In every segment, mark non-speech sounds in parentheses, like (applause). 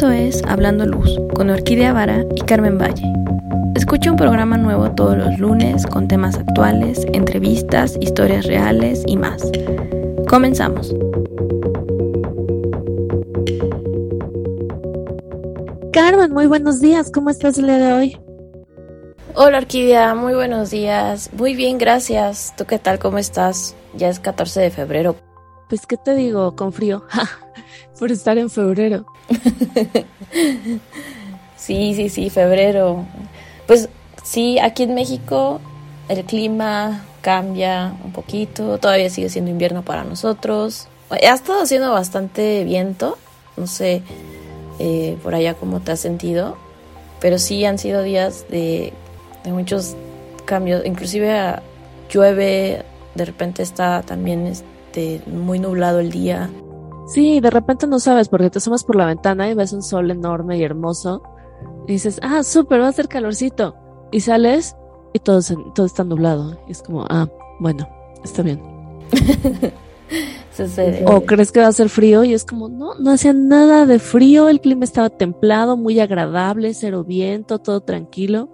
Esto es Hablando Luz con Orquídea Vara y Carmen Valle. Escucha un programa nuevo todos los lunes con temas actuales, entrevistas, historias reales y más. Comenzamos. Carmen, muy buenos días. ¿Cómo estás el día de hoy? Hola Orquídea, muy buenos días. Muy bien, gracias. ¿Tú qué tal? ¿Cómo estás? Ya es 14 de febrero. Pues, ¿qué te digo? Con frío. (laughs) Por estar en febrero. (laughs) sí, sí, sí, febrero. Pues sí, aquí en México el clima cambia un poquito. Todavía sigue siendo invierno para nosotros. Ha estado haciendo bastante viento. No sé eh, por allá cómo te has sentido. Pero sí han sido días de, de muchos cambios. Inclusive llueve, de repente está también este, muy nublado el día. Sí, de repente no sabes porque te asomas por la ventana y ves un sol enorme y hermoso. Y dices, ah, súper, va a ser calorcito. Y sales y todo, todo está nublado. Y es como, ah, bueno, está bien. (laughs) O crees que va a ser frío y es como, no, no hacía nada de frío, el clima estaba templado, muy agradable, cero viento, todo tranquilo.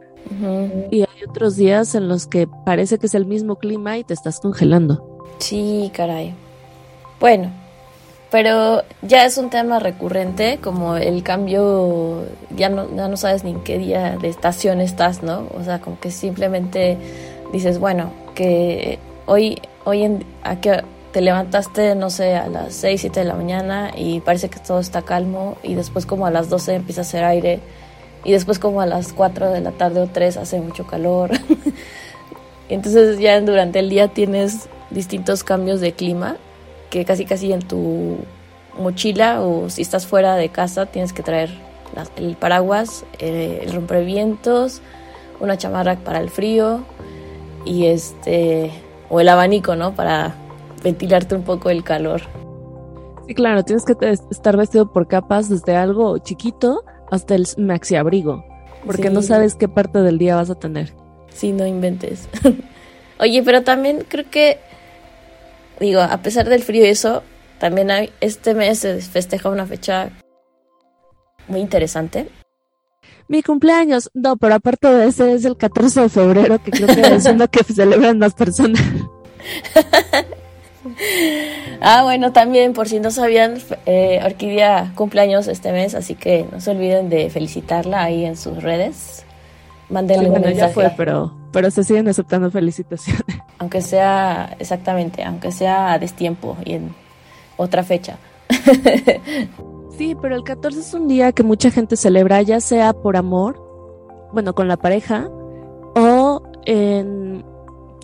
Y hay otros días en los que parece que es el mismo clima y te estás congelando. Sí, caray. Bueno, pero ya es un tema recurrente, como el cambio, ya no, ya no sabes ni en qué día de estación estás, ¿no? O sea, como que simplemente dices, bueno, que hoy, hoy en, a que te levantaste, no sé, a las 6, 7 de la mañana y parece que todo está calmo y después como a las 12 empieza a hacer aire y después como a las 4 de la tarde o 3 hace mucho calor. (laughs) Entonces ya durante el día tienes distintos cambios de clima que casi casi en tu mochila o si estás fuera de casa tienes que traer el paraguas, eh, el rompevientos, una chamarra para el frío y este o el abanico, ¿no? Para ventilarte un poco el calor. Sí, claro, tienes que estar vestido por capas desde algo chiquito hasta el maxi abrigo, porque no sabes qué parte del día vas a tener. Sí, no inventes. (laughs) Oye, pero también creo que digo, a pesar del frío y eso, también hay, este mes se festeja una fecha muy interesante. Mi cumpleaños, no, pero aparte de ese es el 14 de febrero, que creo que es uno que celebran más personas. (laughs) ah, bueno, también, por si no sabían, eh, Orquídea cumpleaños este mes, así que no se olviden de felicitarla ahí en sus redes. Mándenle un mensaje. Ya fue, pero, pero se siguen aceptando felicitaciones. (laughs) Aunque sea, exactamente, aunque sea a destiempo y en otra fecha. (laughs) sí, pero el 14 es un día que mucha gente celebra, ya sea por amor, bueno, con la pareja, o en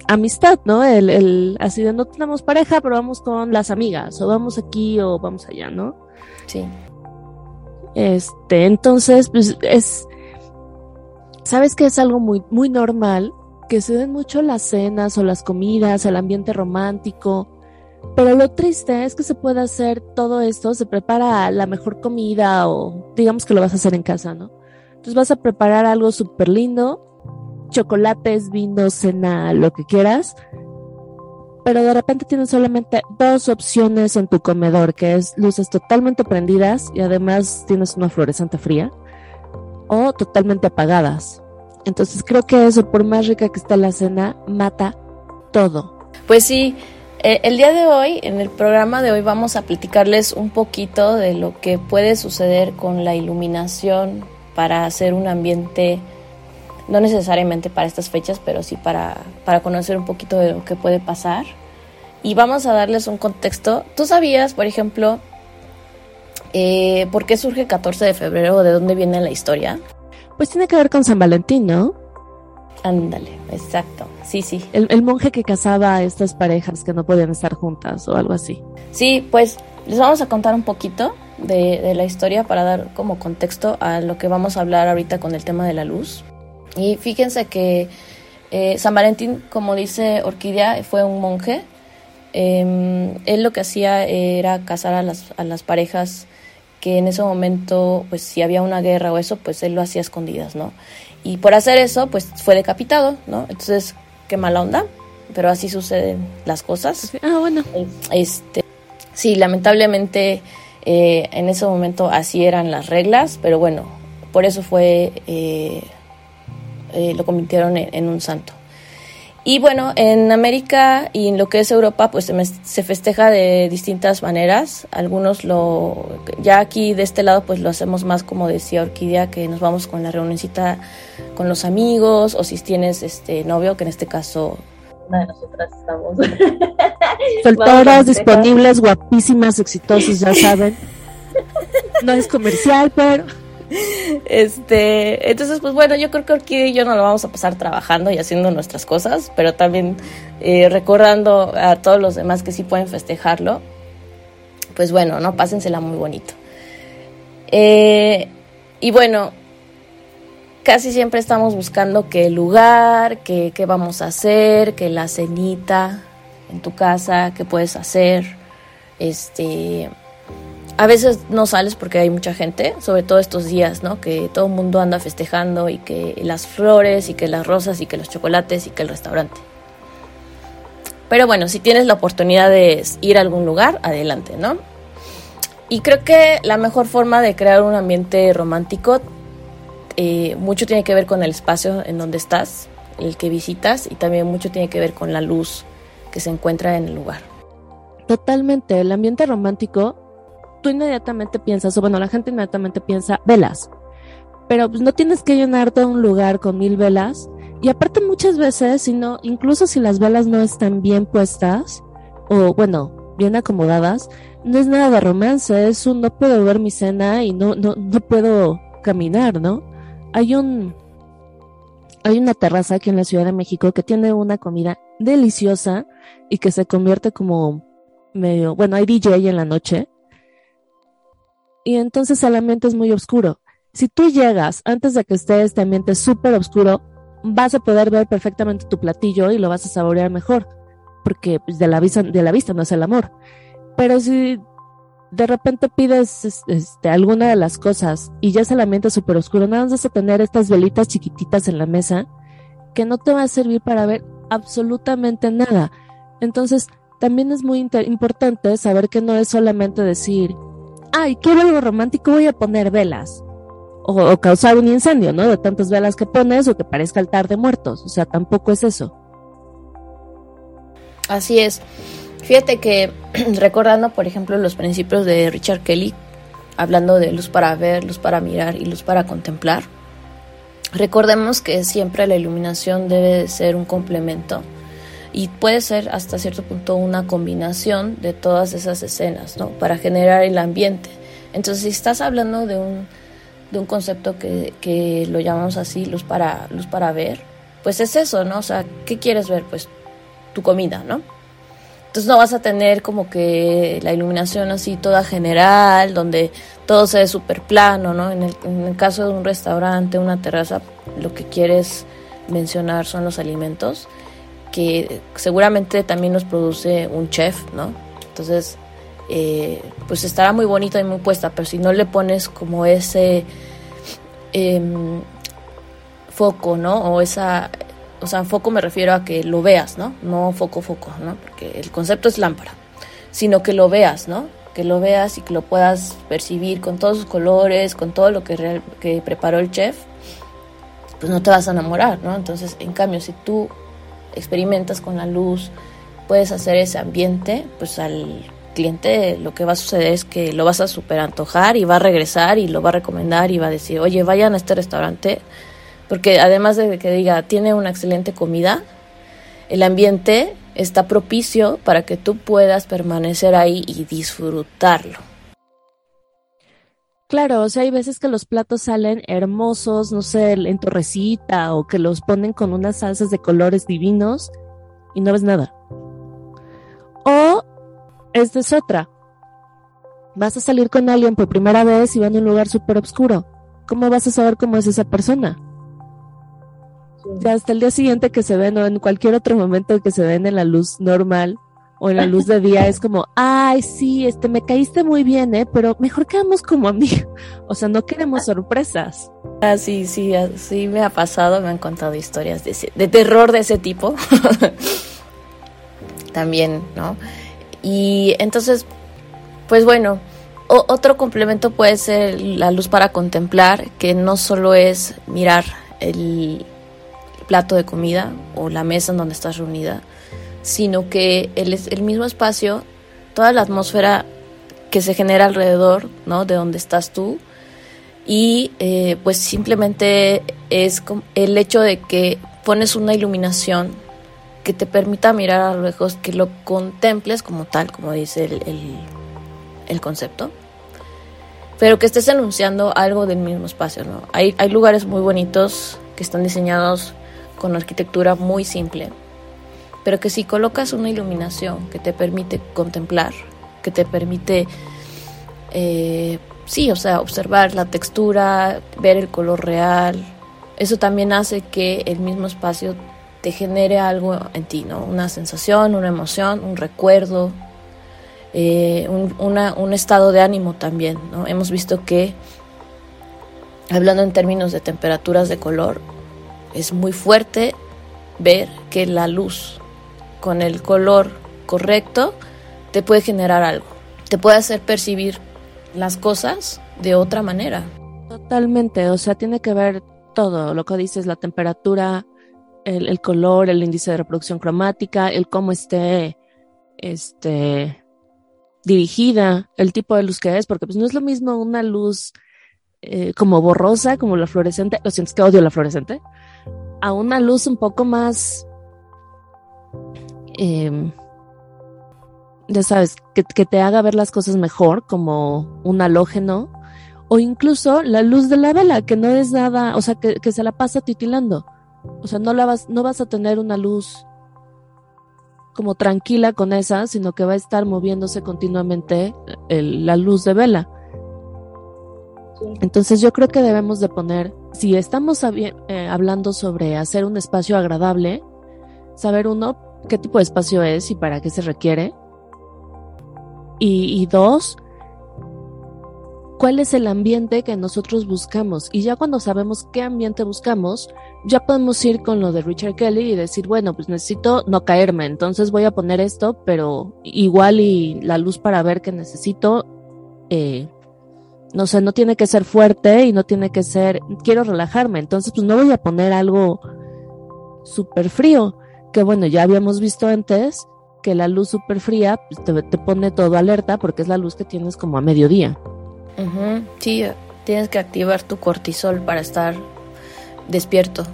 amistad, ¿no? El, el, así de no tenemos pareja, pero vamos con las amigas, o vamos aquí o vamos allá, ¿no? Sí. Este, entonces, pues es, sabes que es algo muy, muy normal que se den mucho las cenas o las comidas, el ambiente romántico, pero lo triste es que se puede hacer todo esto, se prepara la mejor comida o digamos que lo vas a hacer en casa, ¿no? Entonces vas a preparar algo súper lindo, chocolates, vino, cena, lo que quieras, pero de repente tienes solamente dos opciones en tu comedor, que es luces totalmente prendidas y además tienes una fluorescente fría o totalmente apagadas. Entonces creo que eso, por más rica que esté la cena, mata todo. Pues sí, eh, el día de hoy, en el programa de hoy, vamos a platicarles un poquito de lo que puede suceder con la iluminación para hacer un ambiente, no necesariamente para estas fechas, pero sí para, para conocer un poquito de lo que puede pasar. Y vamos a darles un contexto. ¿Tú sabías, por ejemplo, eh, ¿Por qué surge el 14 de febrero? ¿De dónde viene la historia? Pues tiene que ver con San Valentín, ¿no? Ándale, exacto. Sí, sí. El, monje que casaba a estas parejas que no podían estar juntas o algo así. Sí, pues les vamos a contar un poquito de, la historia para dar como contexto a lo que vamos a hablar ahorita con el tema de la luz. Y fíjense que eh, San Valentín, como dice Orquídea, fue un monje. Em, él lo que hacía era casar a las, a las parejas que en ese momento, pues si había una guerra o eso, pues él lo hacía escondidas, ¿no? Y por hacer eso, pues fue decapitado, ¿no? Entonces, qué mala onda, pero así suceden las cosas. Ah, bueno. Este, sí, lamentablemente Eh, en ese momento así eran las reglas, pero bueno, por eso fue, eh, eh, lo convirtieron en, un santo. Y bueno, en América y en lo que es Europa, pues se, festeja de distintas maneras. Algunos lo, ya aquí de este lado, pues lo hacemos más como decía Orquídea, que nos vamos con la reunioncita con los amigos, o si tienes este novio, que en este caso una de nosotras estamos. (laughs) Solteras, disponibles, guapísimas, exitosas, ya saben. (laughs) No es comercial, pero. Este, entonces, pues bueno, yo creo que Orquídea y yo no lo vamos a pasar trabajando y haciendo nuestras cosas, pero también eh, recordando a todos los demás que sí pueden festejarlo. Pues bueno, ¿no? Pásensela muy bonito. Eh, y bueno, casi siempre estamos buscando qué lugar, qué, qué vamos a hacer, qué la cenita en tu casa, qué puedes hacer. Este, a veces no sales porque hay mucha gente, sobre todo estos días, ¿no? Que todo el mundo anda festejando y que las flores y que las rosas y que los chocolates y que el restaurante. Pero bueno, si tienes la oportunidad de ir a algún lugar, adelante, ¿no? Y creo que la mejor forma de crear un ambiente romántico eh, mucho tiene que ver con el espacio en donde estás, el que visitas, y también mucho tiene que ver con la luz que se encuentra en el lugar. Totalmente, el ambiente romántico tú inmediatamente piensas, o bueno, la gente inmediatamente piensa velas, pero pues no tienes que llenarte un lugar con mil velas. Y aparte muchas veces, si no, incluso si las velas no están bien puestas, o bueno, bien acomodadas, no es nada de romance, es un no puedo ver mi cena y no, no, no puedo caminar, ¿no? Hay un, hay una terraza aquí en la Ciudad de México que tiene una comida deliciosa y que se convierte como medio, bueno, hay DJ en la noche y entonces el ambiente es muy oscuro. Si tú llegas antes de que esté este ambiente súper oscuro, vas a poder ver perfectamente tu platillo y lo vas a saborear mejor, porque pues, de, la vista, de la vista no es el amor. Pero si de repente pides este, alguna de las cosas y ya es el ambiente súper oscuro, nada más vas a tener estas velitas chiquititas en la mesa que no te va a servir para ver absolutamente nada. Entonces, también es muy importante saber que no es solamente decir, ay, quiero algo romántico, voy a poner velas. O, causar un incendio, ¿no? De tantas velas que pones o que parezca altar de muertos. O sea, tampoco es eso. Así es. Fíjate que (clears throat) recordando, por ejemplo, los principios de Richard Kelly, hablando de luz para ver, luz para mirar y luz para contemplar, recordemos que siempre la iluminación debe ser un complemento y puede ser hasta cierto punto una combinación de todas esas escenas, ¿no? Para generar el ambiente. Entonces, si estás hablando de un, de un concepto que, que lo llamamos así, luz para, luz para ver, pues es eso, ¿no? O sea, ¿qué quieres ver? Pues tu comida, ¿no? Entonces no vas a tener como que la iluminación así toda general, donde todo se ve súper plano, ¿no? En el, en el caso de un restaurante, una terraza, lo que quieres mencionar son los alimentos que seguramente también nos produce un chef, ¿no? Entonces, eh, pues estará muy bonita y muy puesta, pero si no le pones como ese em, foco, ¿no? O esa, o sea, foco me refiero a que lo veas, ¿no? No foco, foco, ¿no? Porque el concepto es lámpara, sino que lo veas, ¿no? Que lo veas y que lo puedas percibir con todos sus colores, con todo lo que, que preparó el chef, pues no te vas a enamorar, ¿no? Entonces, en cambio, si tú experimentas con la luz, puedes hacer ese ambiente, pues al cliente lo que va a suceder es que lo vas a super antojar y va a regresar y lo va a recomendar y va a decir, oye, vayan a este restaurante, porque además de que diga, tiene una excelente comida, el ambiente está propicio para que tú puedas permanecer ahí y disfrutarlo. Claro, o sea, hay veces que los platos salen hermosos, no sé, en torrecita o que los ponen con unas salsas de colores divinos y no ves nada. O esta es otra. Vas a salir con alguien por primera vez y van a un lugar súper oscuro. ¿Cómo vas a saber cómo es esa persona? Ya hasta el día siguiente que se ven o en cualquier otro momento que se ven en la luz normal, o en la luz de día es como, ay, sí, este, me caíste muy bien, ¿eh? Pero mejor quedamos como amigos. (laughs) O sea, no queremos sorpresas. Ah, sí, sí, sí me ha pasado, me han contado historias de, de terror de ese tipo. (laughs) También, ¿no? Y entonces, pues bueno, otro complemento puede ser la luz para contemplar, que no solo es mirar el plato de comida o la mesa en donde estás reunida, sino que el, el mismo espacio, toda la atmósfera que se genera alrededor, ¿no? De donde estás tú. Y eh, pues simplemente es el hecho de que pones una iluminación que te permita mirar a lo lejos, que lo contemples como tal, como dice el, el, concepto, pero que estés enunciando algo del mismo espacio, ¿no? Hay, hay lugares muy bonitos que están diseñados con arquitectura muy simple, pero que si colocas una iluminación que te permite contemplar, que te permite, eh, sí, o sea, observar la textura, ver el color real, eso también hace que el mismo espacio te genere algo en ti, ¿no? Una sensación, una emoción, un recuerdo, eh, un, un estado de ánimo también, ¿no? Hemos visto que, hablando en términos de temperaturas de color, es muy fuerte ver que la luz con el color correcto te puede generar algo, te puede hacer percibir las cosas de otra manera. Totalmente, o sea, tiene que ver todo, lo que dices, la temperatura, el, color, el índice de reproducción cromática, el cómo esté este, dirigida, el tipo de luz que es, porque pues no es lo mismo una luz eh, como borrosa, como la fluorescente, lo sientes que odio la fluorescente, a una luz un poco más, em, ya sabes, que, te haga ver las cosas mejor, como un halógeno, o incluso la luz de la vela, que no es nada, o sea, que, se la pasa titilando. O sea, no, la vas, no vas a tener una luz como tranquila con esa, sino que va a estar moviéndose continuamente la luz de vela. Entonces yo creo que debemos de poner, si estamos eh, hablando sobre hacer un espacio agradable, saber uno qué tipo de espacio es y para qué se requiere. Y, dos, cuál es el ambiente que nosotros buscamos. Y ya cuando sabemos qué ambiente buscamos, ya podemos ir con lo de Richard Kelly y decir, bueno, pues necesito no caerme, entonces voy a poner esto, pero igual y la luz para ver que necesito eh, no sé, no tiene que ser fuerte y no tiene que ser, quiero relajarme, entonces pues no voy a poner algo súper frío, que bueno, ya habíamos visto antes que la luz súper fría pues, te, pone todo alerta porque es la luz que tienes como a mediodía. Sí, tienes que activar tu cortisol para estar despierto.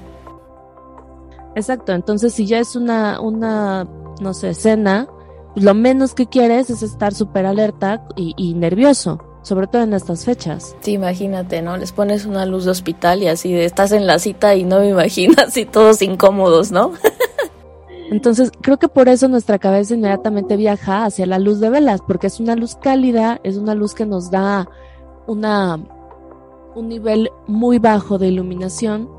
Exacto, entonces si ya es una, una, no sé, cena, pues, lo menos que quieres es estar súper alerta y nervioso sobre todo en estas fechas. Sí, imagínate, ¿no? Les pones una luz de hospital y así de estás en la cita y no me imaginas (laughs) y todos incómodos, ¿no? (laughs) Entonces, creo que por eso nuestra cabeza inmediatamente viaja hacia la luz de velas, porque es una luz cálida, es una luz que nos da una un nivel muy bajo de iluminación,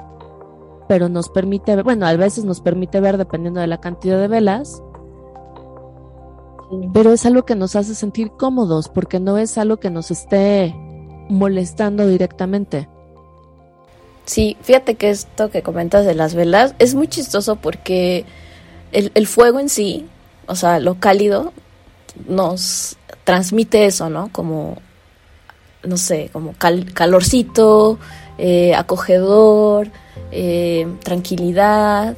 pero nos permite, bueno, a veces nos permite ver dependiendo de la cantidad de velas, pero es algo que nos hace sentir cómodos porque no es algo que nos esté molestando directamente. Sí, fíjate que esto que comentas de las velas es muy chistoso porque el, fuego en sí, o sea, lo cálido, nos transmite eso, ¿no? Como, no sé, como calorcito, eh, acogedor, eh, tranquilidad,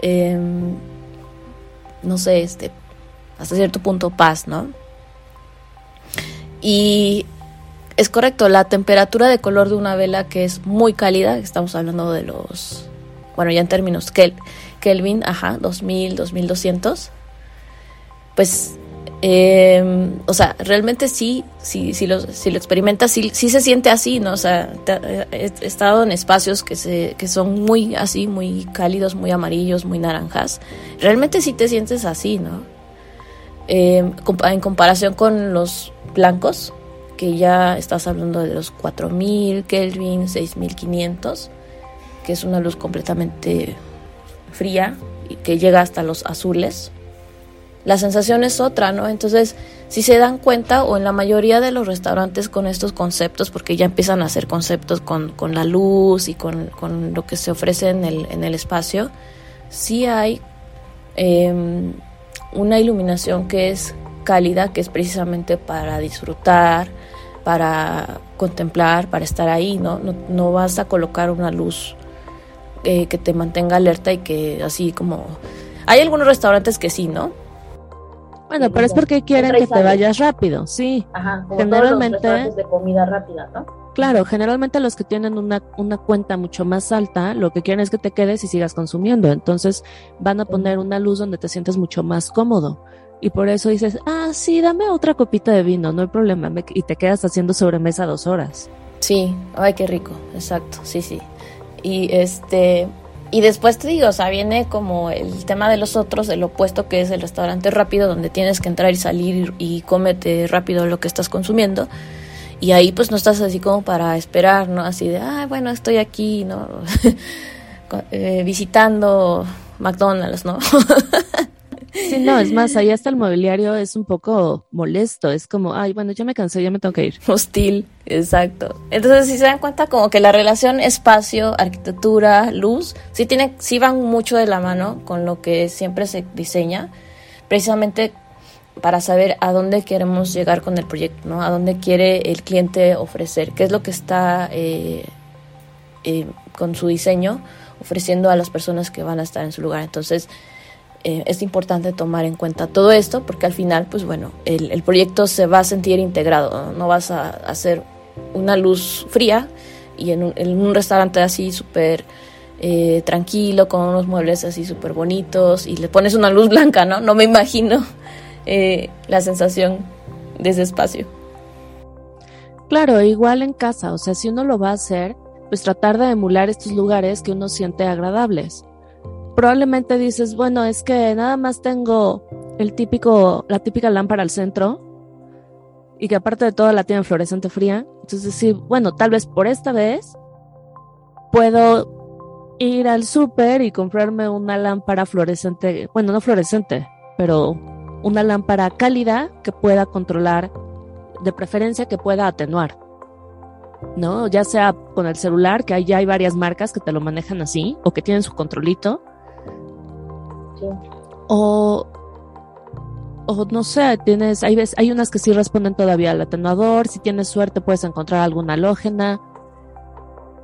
em, no sé, este, hasta cierto punto paz, ¿no? Y es correcto, la temperatura de color de una vela que es muy cálida, estamos hablando de los, bueno, ya en términos Kelvin, ajá, 2000, 2200, pues, em, o sea, realmente sí, sí, sí lo, si lo experimentas, sí, sí, se siente así, ¿no? O sea, he, estado en espacios que, se, que son muy así, muy cálidos, muy amarillos, muy naranjas. Realmente sí te sientes así, ¿no? Eh, en comparación con los blancos, que ya estás hablando de los 4000 Kelvin, 6500, que es una luz completamente fría y que llega hasta los azules. La sensación es otra, ¿no? Entonces, si se dan cuenta, o en la mayoría de los restaurantes con estos conceptos, porque ya empiezan a hacer conceptos con, la luz y con, lo que se ofrece en el, en el espacio, sí hay em, una iluminación que es cálida, que es precisamente para disfrutar, para contemplar, para estar ahí, ¿no? No, vas a colocar una luz eh, que te mantenga alerta y que así como... Hay algunos restaurantes que sí, ¿no? Bueno, pero es porque quieren que te vayas rápido, sí. Ajá, generalmente de comida rápida, ¿no? Claro, generalmente los que tienen una, una cuenta mucho más alta, lo que quieren es que te quedes y sigas consumiendo. Entonces van a poner una luz donde te sientes mucho más cómodo. Y por eso dices, ah, sí, dame otra copita de vino, no hay problema. Y te quedas haciendo sobremesa dos horas. Sí, ay, qué rico, exacto, sí, sí. Y este, y después te digo, o sea, viene como el tema de los otros, el opuesto que es el restaurante rápido, donde tienes que entrar y salir y cómete rápido lo que estás consumiendo. Y ahí pues no estás así como para esperar, ¿no? Así de, ah, bueno, estoy aquí, ¿no? (laughs) Eh, visitando McDonald's, ¿no? (laughs) Sí, no, es más, ahí hasta el mobiliario es un poco molesto, es como, ay, bueno, ya me cansé, ya me tengo que ir. (laughs) Hostil, exacto. Entonces, si se dan cuenta, como que la relación espacio, arquitectura, luz, sí, tiene, sí van mucho de la mano con lo que siempre se diseña, precisamente para saber a dónde queremos llegar con el proyecto, ¿no? A dónde quiere el cliente ofrecer, qué es lo que está eh, eh, con su diseño ofreciendo a las personas que van a estar en su lugar. Entonces, eh, es importante tomar en cuenta todo esto porque al final, pues bueno, el, proyecto se va a sentir integrado, no, vas a hacer una luz fría y en un, restaurante así súper eh, tranquilo, con unos muebles así súper bonitos y le pones una luz blanca, ¿no? No me imagino eh, la sensación de ese espacio. Claro, igual en casa, o sea, si uno lo va a hacer, pues tratar de emular estos lugares que uno siente agradables probablemente dices, bueno, es que nada más tengo el típico, la típica lámpara al centro y que aparte de todo la tiene fluorescente fría. Entonces sí, bueno, tal vez por esta vez puedo ir al súper y comprarme una lámpara fluorescente, bueno, no fluorescente, pero una lámpara cálida que pueda controlar, de preferencia que pueda atenuar. ¿No? Ya sea con el celular, que ya hay varias marcas que te lo manejan así, o que tienen su controlito, o, o no sé, tienes, hay, hay unas que sí responden todavía al atenuador, si tienes suerte puedes encontrar alguna halógena.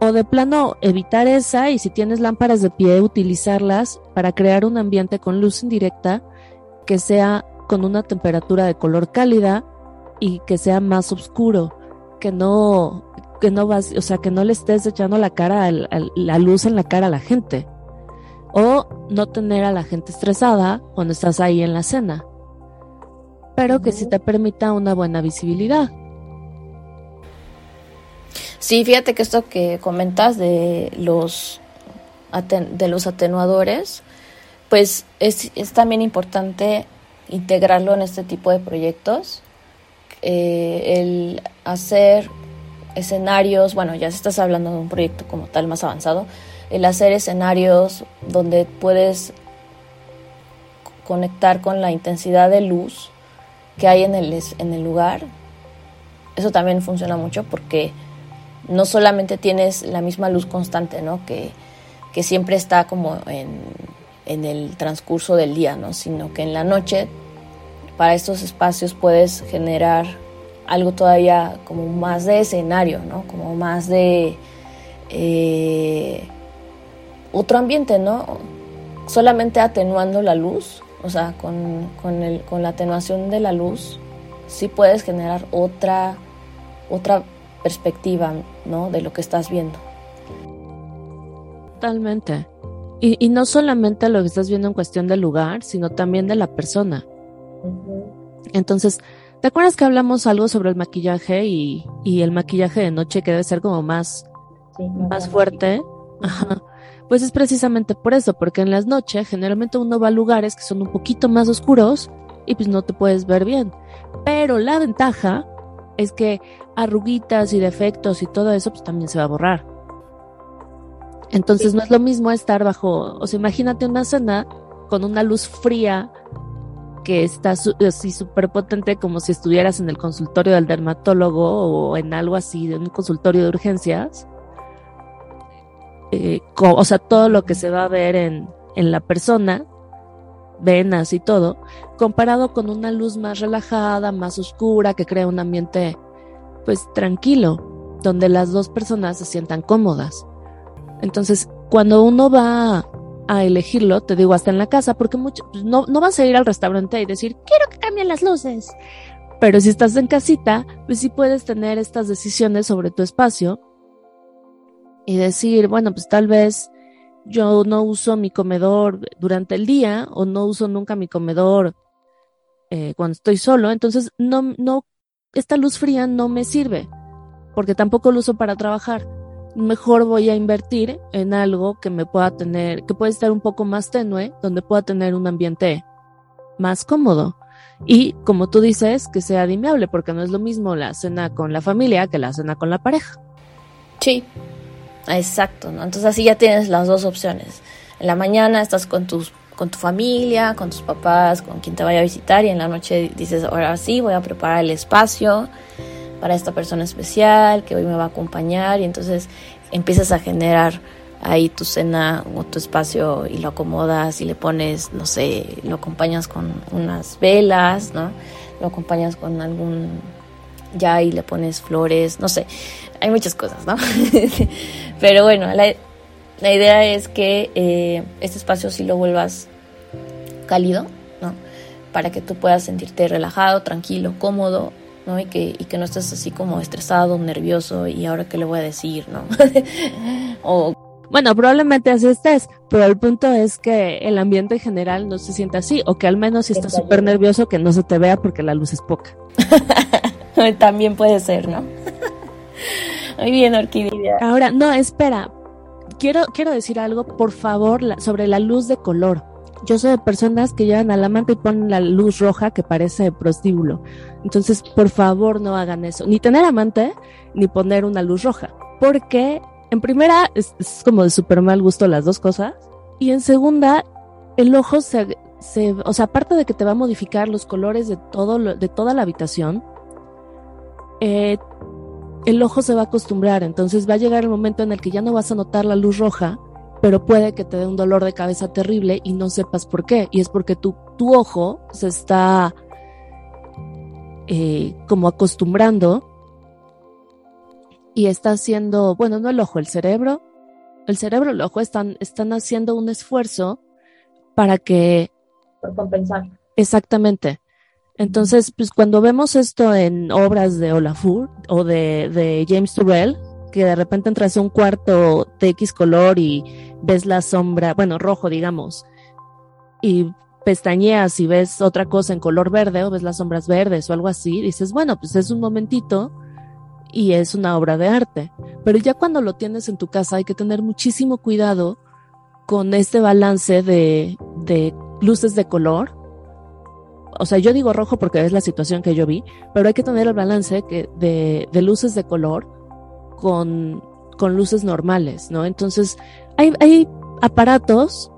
O de plano, evitar esa y si tienes lámparas de pie, utilizarlas para crear un ambiente con luz indirecta que sea con una temperatura de color cálida y que sea más oscuro, que no, que no vas, o sea, que no le estés echando la cara, la luz en la cara a la gente o no tener a la gente estresada cuando estás ahí en la cena, pero que sí te permita una buena visibilidad. Sí, fíjate que esto que comentas de los, de los atenuadores, pues es, también importante integrarlo en este tipo de proyectos. Eh, el hacer escenarios, bueno, ya se estás hablando de un proyecto como tal más avanzado, el hacer escenarios donde puedes conectar con la intensidad de luz que hay en el, en el lugar. Eso también funciona mucho porque no solamente tienes la misma luz constante, ¿no? Que, que siempre está como en, en, el transcurso del día, ¿no? Sino que en la noche, para estos espacios puedes generar algo todavía como más de escenario, ¿no? Como más de... Eh, otro ambiente, ¿no? Solamente atenuando la luz, o sea, con, con, el, con la atenuación de la luz, sí puedes generar otra, otra perspectiva, ¿no? De lo que estás viendo. Totalmente. Y, y, no solamente lo que estás viendo en cuestión del lugar, sino también de la persona. Entonces, ¿te acuerdas que hablamos algo sobre el maquillaje y, y el maquillaje de noche que debe ser como más, más fuerte? Ajá. Pues es precisamente por eso, porque en las noches generalmente uno va a lugares que son un poquito más oscuros y pues no te puedes ver bien. Pero la ventaja es que arruguitas y defectos y todo eso pues también se va a borrar. Entonces no es lo mismo estar bajo, o sea, imagínate una cena con una luz fría que está así súper potente como si estuvieras en el consultorio del dermatólogo o en algo así, de un consultorio de urgencias eh, o sea, todo lo que se va a ver en, en la persona, venas y todo, comparado con una luz más relajada, más oscura, que crea un ambiente pues tranquilo, donde las dos personas se sientan cómodas. Entonces, cuando uno va a elegirlo, te digo, hasta en la casa, porque mucho, pues, no, no vas a ir al restaurante y decir, quiero que cambien las luces. Pero si estás en casita, pues sí puedes tener estas decisiones sobre tu espacio y decir, bueno, pues tal vez yo no uso mi comedor durante el día o no uso nunca mi comedor eh, cuando estoy solo, entonces no, no, esta luz fría no me sirve porque tampoco lo uso para trabajar. Mejor voy a invertir en algo que me pueda tener, que puede estar un poco más tenue, donde pueda tener un ambiente más cómodo. Y como tú dices, que sea dimeable, porque no es lo mismo la cena con la familia que la cena con la pareja. Sí, Exacto, ¿no? Entonces así ya tienes las dos opciones. En la mañana estás con tus con tu familia, con tus papás, con quien te vaya a visitar y en la noche dices, ahora sí, voy a preparar el espacio para esta persona especial que hoy me va a acompañar y entonces empiezas a generar ahí tu cena o tu espacio y lo acomodas y le pones, no sé, lo acompañas con unas velas, ¿no? Lo acompañas con algún ya ahí le pones flores, no sé, hay muchas cosas, ¿no? (laughs) Pero bueno, la, la, idea es que eh, este espacio sí lo vuelvas cálido, ¿no? Para que tú puedas sentirte relajado, tranquilo, cómodo, ¿no? Y que, y que no estés así como estresado, nervioso y ahora qué le voy a decir, ¿no? (laughs) o bueno, probablemente así estés, pero el punto es que el ambiente en general no se sienta así, o que al menos si estás súper nervioso que no se te vea porque la luz es poca. (laughs) (laughs) También puede ser, ¿no? Muy bien, Orquídea. Ahora, no, espera. Quiero, quiero decir algo, por favor, sobre la luz de color. Yo soy de personas que llevan a la manta y ponen la luz roja que parece prostíbulo. Entonces, por favor, no hagan eso. Ni tener amante, ni poner una luz roja. Porque, en primera, es, como de súper mal gusto las dos cosas. Y en segunda, el ojo se, se, o sea, aparte de que te va a modificar los colores de todo, de toda la habitación, eh, el ojo se va a acostumbrar, entonces va a llegar el momento en el que ya no vas a notar la luz roja, pero puede que te dé un dolor de cabeza terrible y no sepas por qué. Y es porque tu, tu ojo se está eh, como acostumbrando y está haciendo, bueno, no el ojo, el cerebro, el cerebro y el ojo están, están haciendo un esfuerzo para que... Por compensar. Exactamente. Entonces, pues cuando vemos esto en obras de Olafur o de, James Turrell, que de repente entras a un cuarto de X color y ves la sombra, bueno, rojo, digamos, y pestañeas y ves otra cosa en color verde o ves las sombras verdes o algo así, dices, bueno, pues es un momentito y es una obra de arte. Pero ya cuando lo tienes en tu casa hay que tener muchísimo cuidado con este balance de, de luces de color o sea, yo digo rojo porque es la situación que yo vi, pero hay que tener el balance que de, de luces de color con, luces normales, ¿no? Entonces, hay, hay aparatos,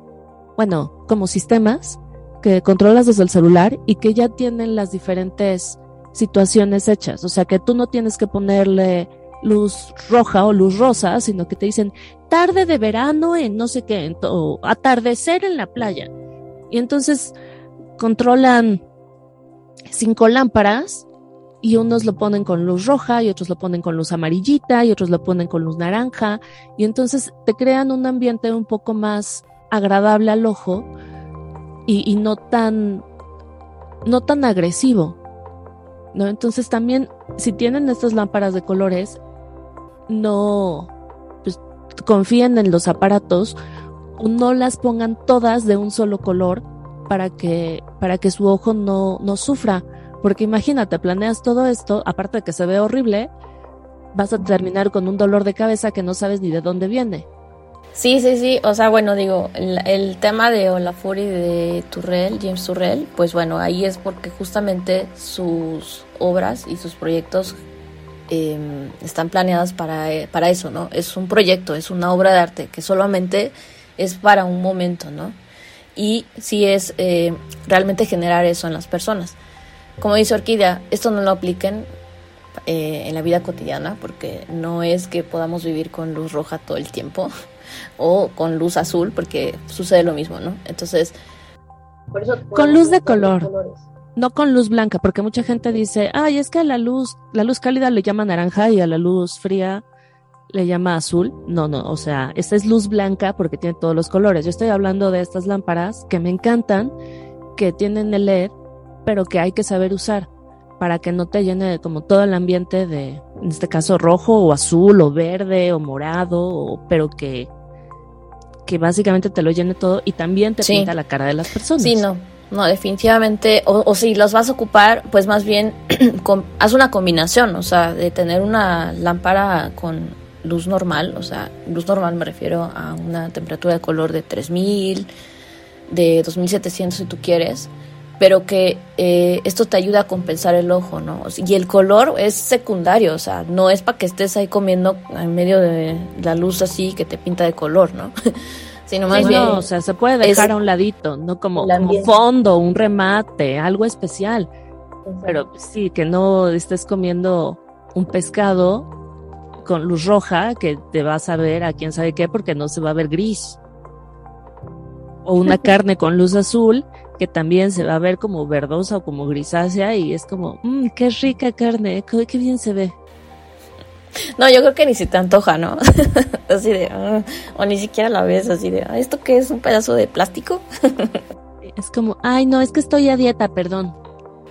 bueno, como sistemas que controlas desde el celular y que ya tienen las diferentes situaciones hechas. O sea, que tú no tienes que ponerle luz roja o luz rosa, sino que te dicen tarde de verano en no sé qué, o atardecer en la playa. Y entonces controlan cinco lámparas y unos lo ponen con luz roja y otros lo ponen con luz amarillita y otros lo ponen con luz naranja. Y entonces te crean un ambiente un poco más agradable al ojo y, no tan no tan agresivo no entonces también si tienen estas lámparas de colores no pues confíen en los aparatos no las pongan todas de un solo color para que, para que su ojo no, no sufra. Porque imagínate, planeas todo esto, aparte de que se ve horrible, vas a terminar con un dolor de cabeza que no sabes ni de dónde viene. Sí, sí, sí. O sea, bueno, digo, el, tema de Olafur y de Turrell, James Turrell, pues bueno, ahí es porque justamente sus obras y sus proyectos em, están planeadas para, para eso, ¿no? Es un proyecto, es una obra de arte que solamente es para un momento, ¿no? Y si es eh, realmente generar eso en las personas. Como dice Orquídea, esto no lo apliquen eh, en la vida cotidiana porque no es que podamos vivir con luz roja todo el tiempo (laughs) o con luz azul porque sucede lo mismo, ¿no? Entonces... con luz de color. no con luz blanca, porque mucha gente dice, ay, es que la luz, la luz cálida le llama naranja y a la luz fría le llama azul. No, no, o sea, esta es luz blanca porque tiene todos los colores. Yo estoy hablando de estas lámparas que me encantan, que tienen el LED, pero que hay que saber usar para que no te llene como todo el ambiente de, en este caso, rojo o azul o verde o morado, pero que, que básicamente te lo llene todo y también te pinta la cara de las personas. Sí, no, no, definitivamente, o, si los vas a ocupar, pues más bien (clears throat) haz una combinación, o sea, de tener una lámpara con luz normal, o sea, luz normal me refiero a una temperatura de color de 3000, de 2700 si tú quieres, pero que eh, esto te ayuda a compensar el ojo, ¿no? Y el color es secundario, o sea, no es para que estés ahí comiendo en medio de la luz así que te pinta de color, ¿no? (laughs) sino más bien. No, o sea, se puede dejar a un ladito, no como, como fondo, un remate, algo especial. Pero sí, que no estés comiendo un pescado con luz roja que te vas a ver a quién sabe qué porque no se va a ver gris. O una (laughs) carne con luz azul que también se va a ver como verdosa o como grisácea y es como, mmm, qué rica carne, qué bien se ve. No, yo creo que ni se te antoja, ¿no? (laughs) así de, ah", o ni siquiera la ves así de, ah, ¿esto qué es? ¿Un pedazo de plástico? (laughs) es como, ay, no, es que estoy a dieta, perdón.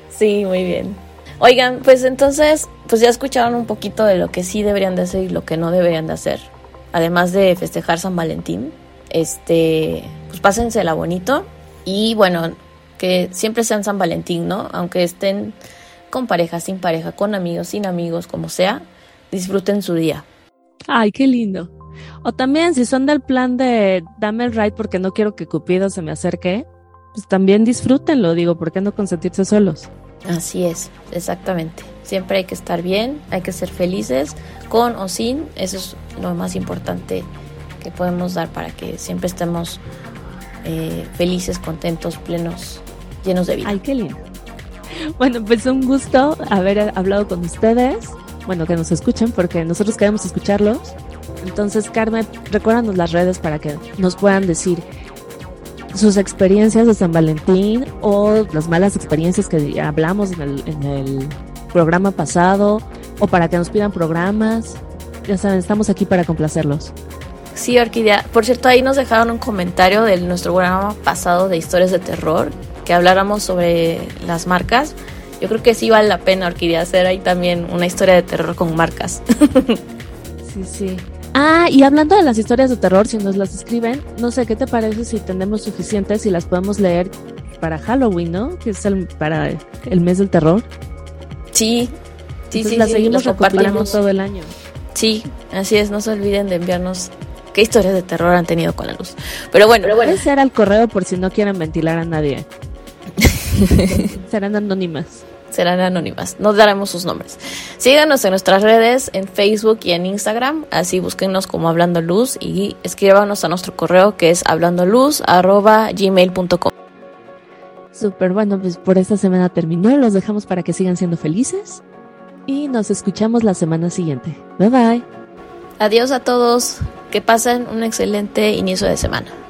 Sí, muy bien. Oigan, pues entonces, pues ya escucharon un poquito de lo que sí deberían de hacer y lo que no deberían de hacer. Además de festejar San Valentín, este, pues pásensela bonito y bueno, que siempre sean San Valentín, ¿no? Aunque estén con pareja, sin pareja, con amigos, sin amigos, como sea, disfruten su día. Ay, qué lindo. O también si son del plan de dame el ride porque no quiero que Cupido se me acerque, pues también disfrútenlo, digo, ¿por qué no consentirse solos? Así es, exactamente. Siempre hay que estar bien, hay que ser felices, con o sin, eso es lo más importante que podemos dar para que siempre estemos eh, felices, contentos, plenos, llenos de vida. Ay, qué lindo. Bueno, pues un gusto haber hablado con ustedes bueno, que nos escuchen porque nosotros queremos escucharlos. Entonces, Carmen, recuérdanos las redes para que nos puedan decir sus experiencias de San Valentín o las malas experiencias que hablamos en el, en el programa pasado o para que nos pidan programas. Ya saben, estamos aquí para complacerlos. Sí, Orquídea. Por cierto, ahí nos dejaron un comentario de nuestro programa pasado de historias de terror, que habláramos sobre las marcas. Yo creo que sí vale la pena, Orquídea, hacer ahí también una historia de terror con marcas. (laughs) sí, sí. Ah, y hablando de las historias de terror, si nos las escriben, no sé, ¿qué te parece si tenemos suficientes y las podemos leer para Halloween, ¿no? Que es el, para el mes del terror. Sí, sí, sí. Las seguimos recopilando todo el año. Sí, así es, no se olviden de enviarnos qué historias de terror han tenido con la luz. Pero bueno, pero bueno. Puede al correo por si no quieren ventilar a nadie. (laughs) Serán anónimas serán anónimas. No daremos sus nombres. Síganos en nuestras redes, en Facebook y en Instagram. Así búsquenos como Hablando Luz y escríbanos a nuestro correo que es hablandoluz.gmail.com. Súper bueno, pues por esta semana terminó. Los dejamos para que sigan siendo felices. Y nos escuchamos la semana siguiente. Bye bye. Adiós a todos. Que pasen un excelente inicio de semana.